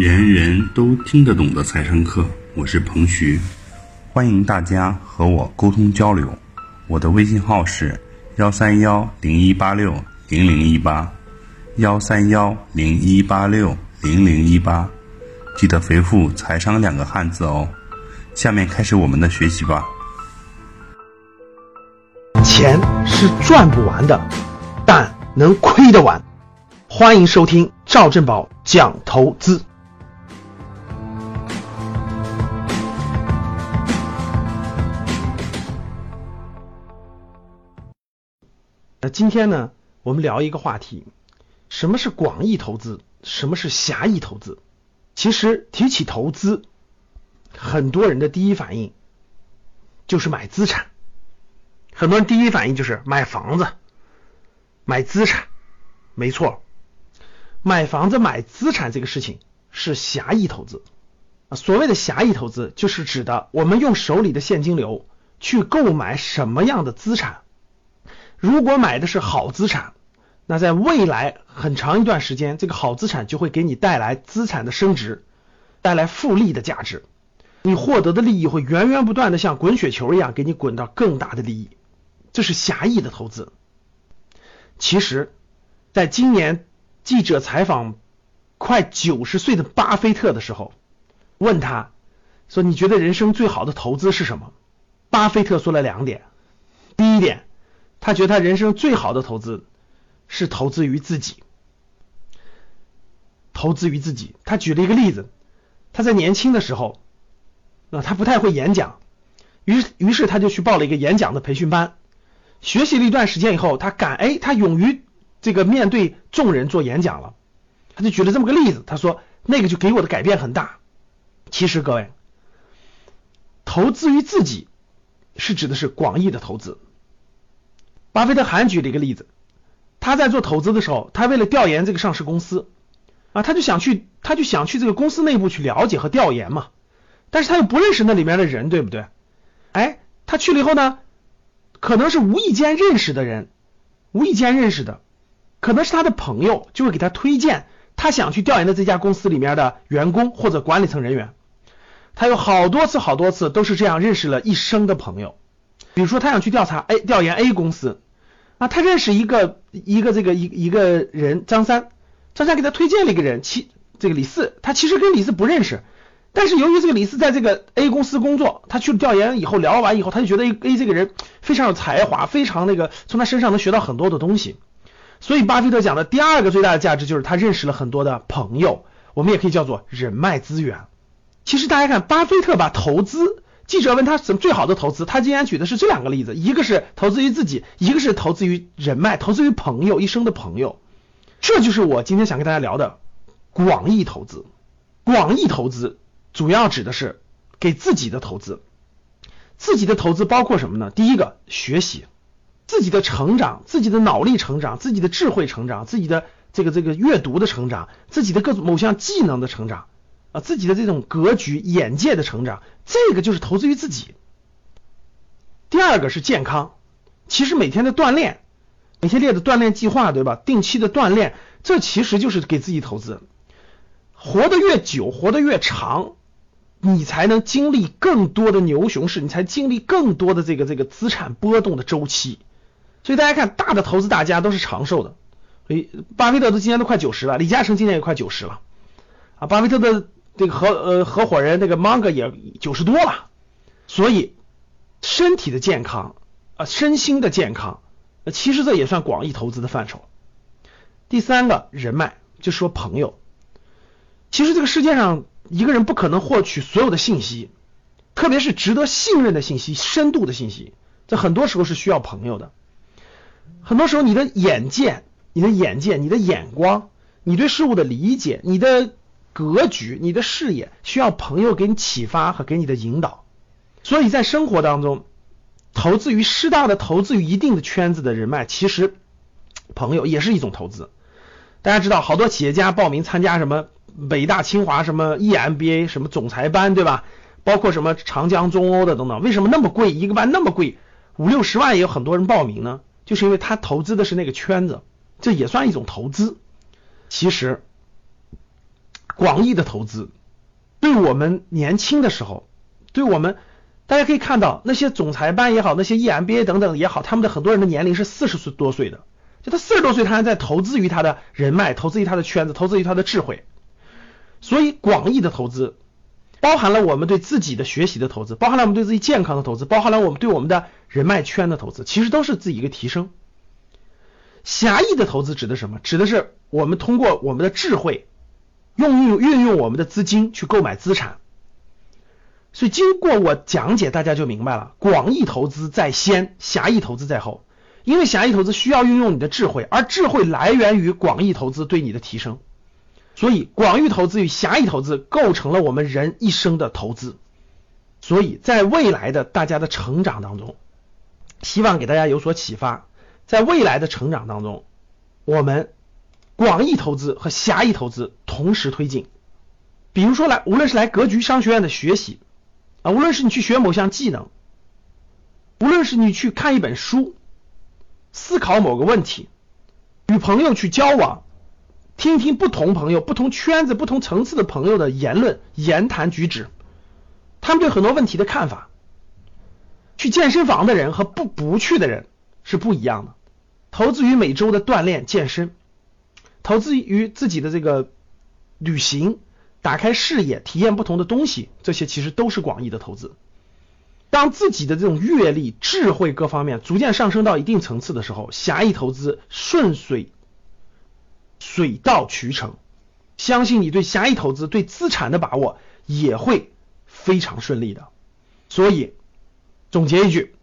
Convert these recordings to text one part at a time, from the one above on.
人人都听得懂的财商课，我是彭徐，欢迎大家和我沟通交流。我的微信号是幺三幺零一八六零零一八，幺三幺零一八六零零一八，记得回复“财商”两个汉字哦。下面开始我们的学习吧。钱是赚不完的，但能亏得完。欢迎收听赵振宝讲投资。今天呢，我们聊一个话题：什么是广义投资？什么是狭义投资？其实提起投资，很多人的第一反应就是买资产。很多人第一反应就是买房子、买资产。没错，买房子、买资产这个事情是狭义投资。啊，所谓的狭义投资，就是指的我们用手里的现金流去购买什么样的资产。如果买的是好资产，那在未来很长一段时间，这个好资产就会给你带来资产的升值，带来复利的价值，你获得的利益会源源不断的像滚雪球一样给你滚到更大的利益，这是狭义的投资。其实，在今年记者采访快九十岁的巴菲特的时候，问他说：“你觉得人生最好的投资是什么？”巴菲特说了两点，第一点。他觉得他人生最好的投资是投资于自己，投资于自己。他举了一个例子，他在年轻的时候，啊，他不太会演讲，于于是他就去报了一个演讲的培训班，学习了一段时间以后，他敢哎，他勇于这个面对众人做演讲了。他就举了这么个例子，他说那个就给我的改变很大。其实各位，投资于自己是指的是广义的投资。巴菲特还举了一个例子，他在做投资的时候，他为了调研这个上市公司啊，他就想去，他就想去这个公司内部去了解和调研嘛，但是他又不认识那里面的人，对不对？哎，他去了以后呢，可能是无意间认识的人，无意间认识的，可能是他的朋友，就会给他推荐他想去调研的这家公司里面的员工或者管理层人员，他有好多次好多次都是这样认识了一生的朋友。比如说，他想去调查 A 调研 A 公司啊，他认识一个一个这个一一个人张三，张三给他推荐了一个人，其这个李四，他其实跟李四不认识，但是由于这个李四在这个 A 公司工作，他去了调研以后聊完以后，他就觉得 A A 这个人非常有才华，非常那个从他身上能学到很多的东西，所以巴菲特讲的第二个最大的价值就是他认识了很多的朋友，我们也可以叫做人脉资源。其实大家看，巴菲特把投资。记者问他什么最好的投资，他竟然举的是这两个例子，一个是投资于自己，一个是投资于人脉，投资于朋友，一生的朋友。这就是我今天想跟大家聊的广义投资。广义投资主要指的是给自己的投资，自己的投资包括什么呢？第一个，学习，自己的成长，自己的脑力成长，自己的智慧成长，自己的这个这个阅读的成长，自己的各种某项技能的成长。啊，自己的这种格局、眼界的成长，这个就是投资于自己。第二个是健康，其实每天的锻炼，每天列的锻炼计划，对吧？定期的锻炼，这其实就是给自己投资。活得越久，活得越长，你才能经历更多的牛熊市，你才经历更多的这个这个资产波动的周期。所以大家看，大的投资大家都是长寿的。所以，巴菲特都今年都快九十了，李嘉诚今年也快九十了。啊，巴菲特的。这个合呃合伙人那个芒格也九十多了，所以身体的健康啊，身心的健康，其实这也算广义投资的范畴。第三个人脉，就说朋友，其实这个世界上一个人不可能获取所有的信息，特别是值得信任的信息、深度的信息，这很多时候是需要朋友的。很多时候你的眼界、你的眼界、你的眼光、你对事物的理解、你的。格局，你的视野需要朋友给你启发和给你的引导，所以在生活当中，投资于适当的投资于一定的圈子的人脉，其实朋友也是一种投资。大家知道，好多企业家报名参加什么北大清华什么 EMBA 什么总裁班，对吧？包括什么长江中欧的等等，为什么那么贵？一个班那么贵，五六十万也有很多人报名呢？就是因为他投资的是那个圈子，这也算一种投资。其实。广义的投资，对我们年轻的时候，对我们大家可以看到那些总裁班也好，那些 EMBA 等等也好，他们的很多人的年龄是四十岁多岁的，就他四十多岁，他还在投资于他的人脉，投资于他的圈子，投资于他的智慧。所以广义的投资包含了我们对自己的学习的投资，包含了我们对自己健康的投资，包含了我们对我们的人脉圈的投资，其实都是自己一个提升。狭义的投资指的什么？指的是我们通过我们的智慧，用运运用我们的资金去购买资产。所以经过我讲解，大家就明白了：广义投资在先，狭义投资在后。因为狭义投资需要运用你的智慧，而智慧来源于广义投资对你的提升。所以，广义投资与狭义投资构成了我们人一生的投资。所以在未来的大家的成长当中，希望给大家有所启发。在未来的成长当中，我们广义投资和狭义投资同时推进。比如说来，无论是来格局商学院的学习啊，无论是你去学某项技能，无论是你去看一本书，思考某个问题，与朋友去交往。听听不同朋友、不同圈子、不同层次的朋友的言论、言谈举止，他们对很多问题的看法。去健身房的人和不不去的人是不一样的。投资于每周的锻炼、健身，投资于自己的这个旅行、打开视野、体验不同的东西，这些其实都是广义的投资。当自己的这种阅历、智慧各方面逐渐上升到一定层次的时候，狭义投资顺水。水到渠成，相信你对狭义投资、对资产的把握也会非常顺利的。所以总结一句：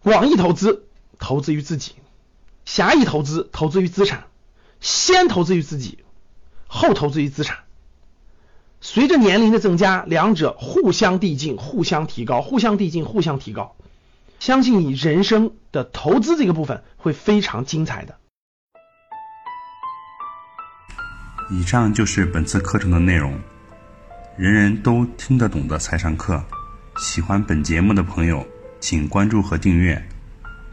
广义投资投资于自己，狭义投资投资于资产。先投资于自己，后投资于资产。随着年龄的增加，两者互相递进、互相提高、互相递进、互相提高。相信你人生的投资这个部分会非常精彩的。以上就是本次课程的内容，人人都听得懂的财商课。喜欢本节目的朋友，请关注和订阅。